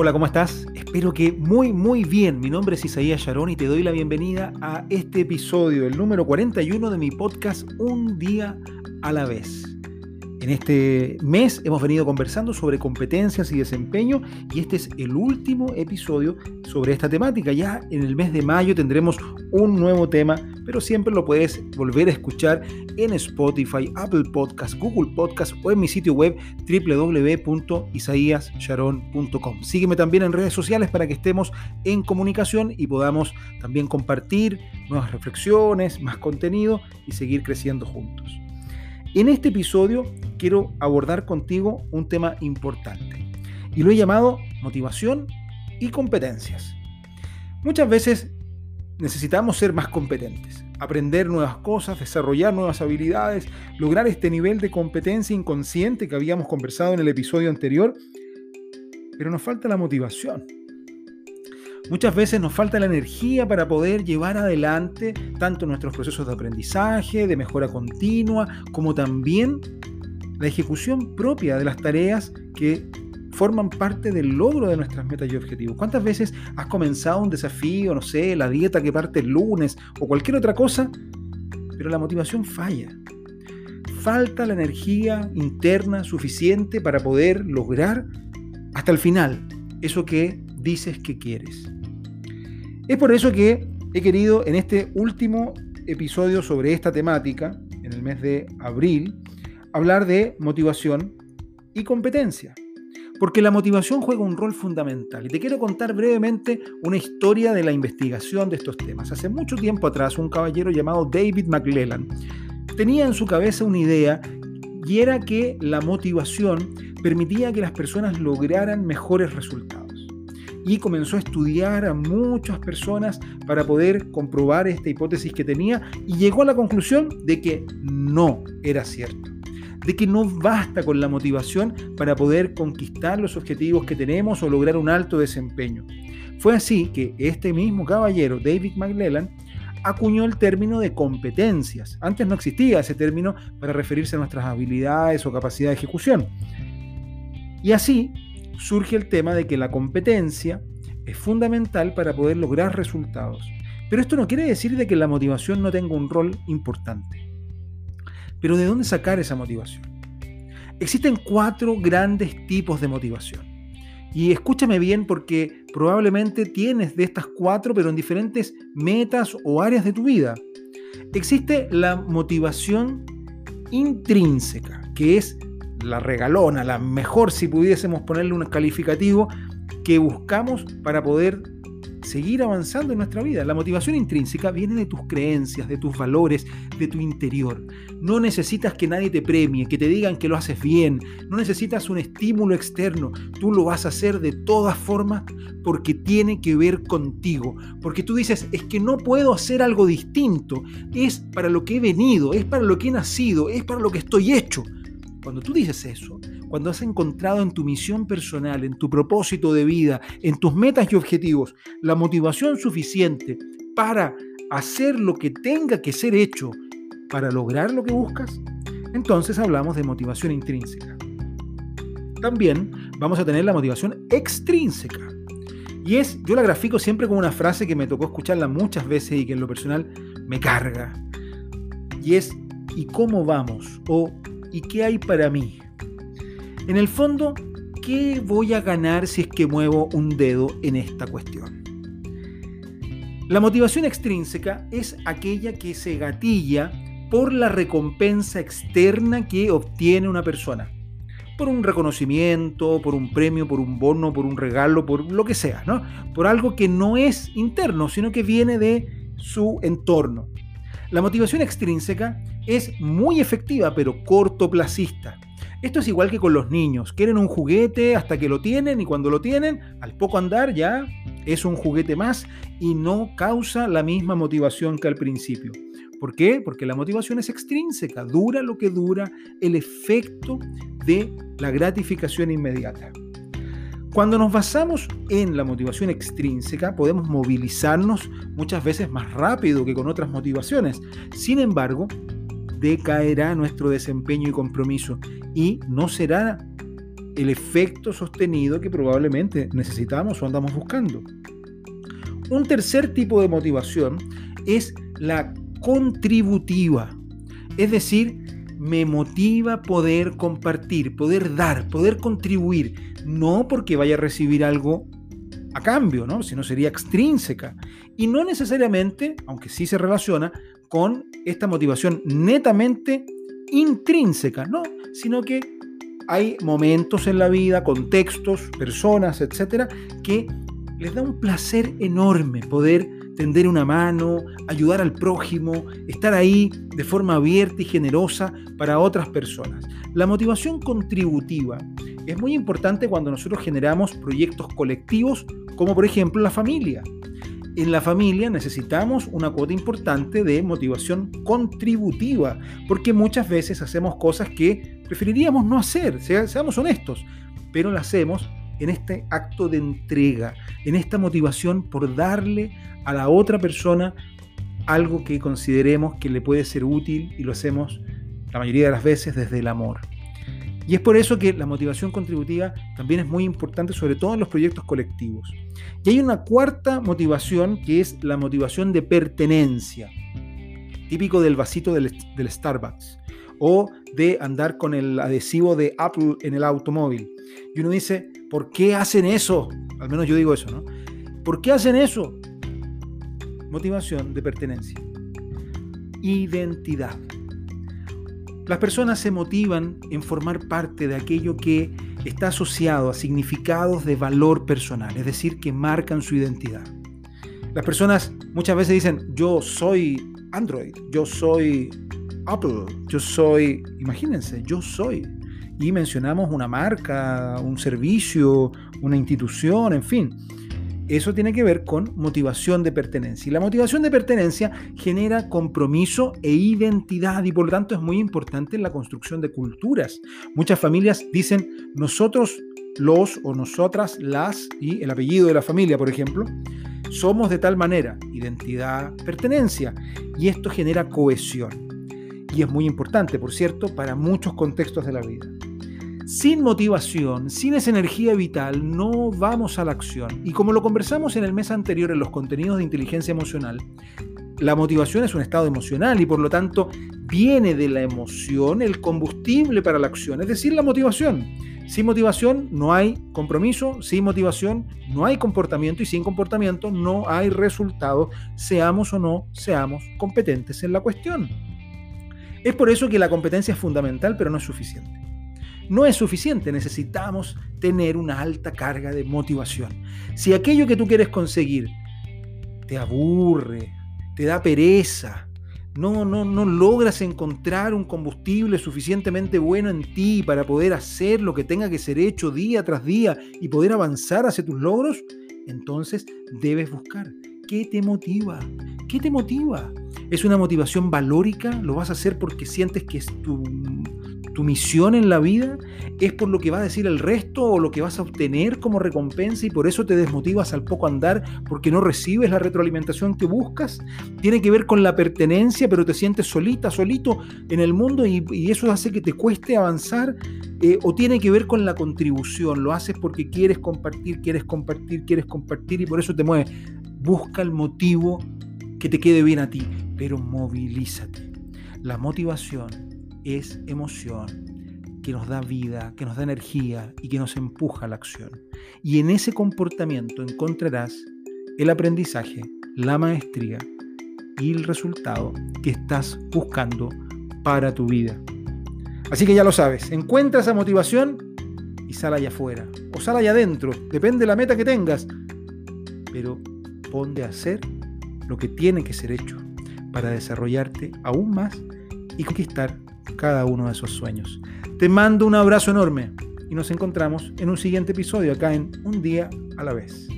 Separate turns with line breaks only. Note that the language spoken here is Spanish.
Hola, ¿cómo estás? Espero que muy, muy bien. Mi nombre es Isaías Sharon y te doy la bienvenida a este episodio, el número 41 de mi podcast Un día a la vez. En este mes hemos venido conversando sobre competencias y desempeño y este es el último episodio sobre esta temática. Ya en el mes de mayo tendremos un nuevo tema, pero siempre lo puedes volver a escuchar en Spotify, Apple Podcasts, Google Podcasts o en mi sitio web www.isaíassharon.com. Sígueme también en redes sociales para que estemos en comunicación y podamos también compartir nuevas reflexiones, más contenido y seguir creciendo juntos. En este episodio quiero abordar contigo un tema importante y lo he llamado motivación y competencias. Muchas veces necesitamos ser más competentes, aprender nuevas cosas, desarrollar nuevas habilidades, lograr este nivel de competencia inconsciente que habíamos conversado en el episodio anterior, pero nos falta la motivación. Muchas veces nos falta la energía para poder llevar adelante tanto nuestros procesos de aprendizaje, de mejora continua, como también la ejecución propia de las tareas que forman parte del logro de nuestras metas y objetivos. ¿Cuántas veces has comenzado un desafío, no sé, la dieta que parte el lunes o cualquier otra cosa, pero la motivación falla? Falta la energía interna suficiente para poder lograr hasta el final eso que dices que quieres. Es por eso que he querido en este último episodio sobre esta temática, en el mes de abril, hablar de motivación y competencia. Porque la motivación juega un rol fundamental. Y te quiero contar brevemente una historia de la investigación de estos temas. Hace mucho tiempo atrás, un caballero llamado David McLellan tenía en su cabeza una idea y era que la motivación permitía que las personas lograran mejores resultados y comenzó a estudiar a muchas personas para poder comprobar esta hipótesis que tenía y llegó a la conclusión de que no era cierto de que no basta con la motivación para poder conquistar los objetivos que tenemos o lograr un alto desempeño. Fue así que este mismo caballero, David McLellan, acuñó el término de competencias. Antes no existía ese término para referirse a nuestras habilidades o capacidad de ejecución. Y así surge el tema de que la competencia es fundamental para poder lograr resultados. Pero esto no quiere decir de que la motivación no tenga un rol importante. Pero ¿de dónde sacar esa motivación? Existen cuatro grandes tipos de motivación. Y escúchame bien porque probablemente tienes de estas cuatro, pero en diferentes metas o áreas de tu vida. Existe la motivación intrínseca, que es la regalona, la mejor si pudiésemos ponerle un calificativo que buscamos para poder seguir avanzando en nuestra vida. La motivación intrínseca viene de tus creencias, de tus valores, de tu interior. No necesitas que nadie te premie, que te digan que lo haces bien. No necesitas un estímulo externo. Tú lo vas a hacer de todas formas porque tiene que ver contigo. Porque tú dices, es que no puedo hacer algo distinto. Es para lo que he venido, es para lo que he nacido, es para lo que estoy hecho. Cuando tú dices eso, cuando has encontrado en tu misión personal, en tu propósito de vida, en tus metas y objetivos, la motivación suficiente para hacer lo que tenga que ser hecho para lograr lo que buscas, entonces hablamos de motivación intrínseca. También vamos a tener la motivación extrínseca. Y es, yo la grafico siempre con una frase que me tocó escucharla muchas veces y que en lo personal me carga. Y es, ¿y cómo vamos? O ¿y qué hay para mí? En el fondo, ¿qué voy a ganar si es que muevo un dedo en esta cuestión? La motivación extrínseca es aquella que se gatilla por la recompensa externa que obtiene una persona. Por un reconocimiento, por un premio, por un bono, por un regalo, por lo que sea, ¿no? Por algo que no es interno, sino que viene de su entorno. La motivación extrínseca es muy efectiva, pero cortoplacista. Esto es igual que con los niños. Quieren un juguete hasta que lo tienen y cuando lo tienen, al poco andar ya es un juguete más y no causa la misma motivación que al principio. ¿Por qué? Porque la motivación es extrínseca, dura lo que dura el efecto de la gratificación inmediata. Cuando nos basamos en la motivación extrínseca, podemos movilizarnos muchas veces más rápido que con otras motivaciones. Sin embargo, decaerá nuestro desempeño y compromiso y no será el efecto sostenido que probablemente necesitamos o andamos buscando. Un tercer tipo de motivación es la contributiva, es decir, me motiva poder compartir, poder dar, poder contribuir, no porque vaya a recibir algo a cambio, ¿no? sino sería extrínseca. Y no necesariamente, aunque sí se relaciona, con esta motivación netamente intrínseca, ¿no? sino que hay momentos en la vida, contextos, personas, etcétera, que les da un placer enorme poder tender una mano, ayudar al prójimo, estar ahí de forma abierta y generosa para otras personas. La motivación contributiva es muy importante cuando nosotros generamos proyectos colectivos, como por ejemplo la familia. En la familia necesitamos una cuota importante de motivación contributiva, porque muchas veces hacemos cosas que preferiríamos no hacer, seamos honestos, pero las hacemos en este acto de entrega, en esta motivación por darle a la otra persona algo que consideremos que le puede ser útil y lo hacemos la mayoría de las veces desde el amor. Y es por eso que la motivación contributiva también es muy importante, sobre todo en los proyectos colectivos. Y hay una cuarta motivación que es la motivación de pertenencia, típico del vasito del, Starbucks o de andar con el adhesivo de Apple en el automóvil. Y uno dice, ¿por qué hacen eso? Al menos yo digo eso, ¿no? ¿Por qué hacen eso? Motivación de pertenencia. Identidad. Las personas se motivan en formar parte de aquello que está asociado a significados de valor personal, es decir, que marcan su identidad. Las personas muchas veces dicen, yo soy Android, yo soy Apple, yo soy, imagínense, yo soy. Y mencionamos una marca, un servicio, una institución, en fin. Eso tiene que ver con motivación de pertenencia. Y la motivación de pertenencia genera compromiso e identidad y por lo tanto es muy importante en la construcción de culturas. Muchas familias dicen nosotros los o nosotras las y el apellido de la familia, por ejemplo, somos de tal manera, identidad, pertenencia. Y esto genera cohesión y es muy importante, por cierto, para muchos contextos de la vida. Sin motivación, sin esa energía vital, no vamos a la acción. Y como lo conversamos en el mes anterior en los contenidos de inteligencia emocional, la motivación es un estado emocional y por lo tanto viene de la emoción el combustible para la acción, es decir, la motivación. Sin motivación no hay compromiso, sin motivación no hay comportamiento y sin comportamiento no hay resultado, seamos o no seamos competentes en la cuestión. Es por eso que la competencia es fundamental, pero no es suficiente. No es suficiente, necesitamos tener una alta carga de motivación. Si aquello que tú quieres conseguir te aburre, te da pereza, no, no, no logras encontrar un combustible suficientemente bueno en ti para poder hacer lo que tenga que ser hecho día tras día y poder avanzar hacia tus logros, entonces debes buscar qué te motiva, qué te motiva. ¿Es una motivación valórica? ¿Lo vas a hacer porque sientes que es tu, tu misión en la vida? ¿Es por lo que va a decir el resto o lo que vas a obtener como recompensa y por eso te desmotivas al poco andar porque no recibes la retroalimentación que buscas? ¿Tiene que ver con la pertenencia pero te sientes solita, solito en el mundo y, eso hace que te cueste avanzar? Eh, ¿O tiene que ver con la contribución? ¿Lo haces porque quieres compartir, quieres compartir, quieres compartir y por eso te mueves? Busca el motivo que te quede bien a ti, pero movilízate. La motivación es emoción que nos da vida, que nos da energía y que nos empuja a la acción. Y en ese comportamiento encontrarás el aprendizaje, la maestría y el resultado que estás buscando para tu vida. Así que ya lo sabes, encuentra esa motivación y sal allá afuera o sal allá adentro, depende de la meta que tengas, pero ponte a hacer lo que tiene que ser hecho para desarrollarte aún más y conquistar cada uno de esos sueños. Te mando un abrazo enorme y nos encontramos en un siguiente episodio acá en Un día a la vez.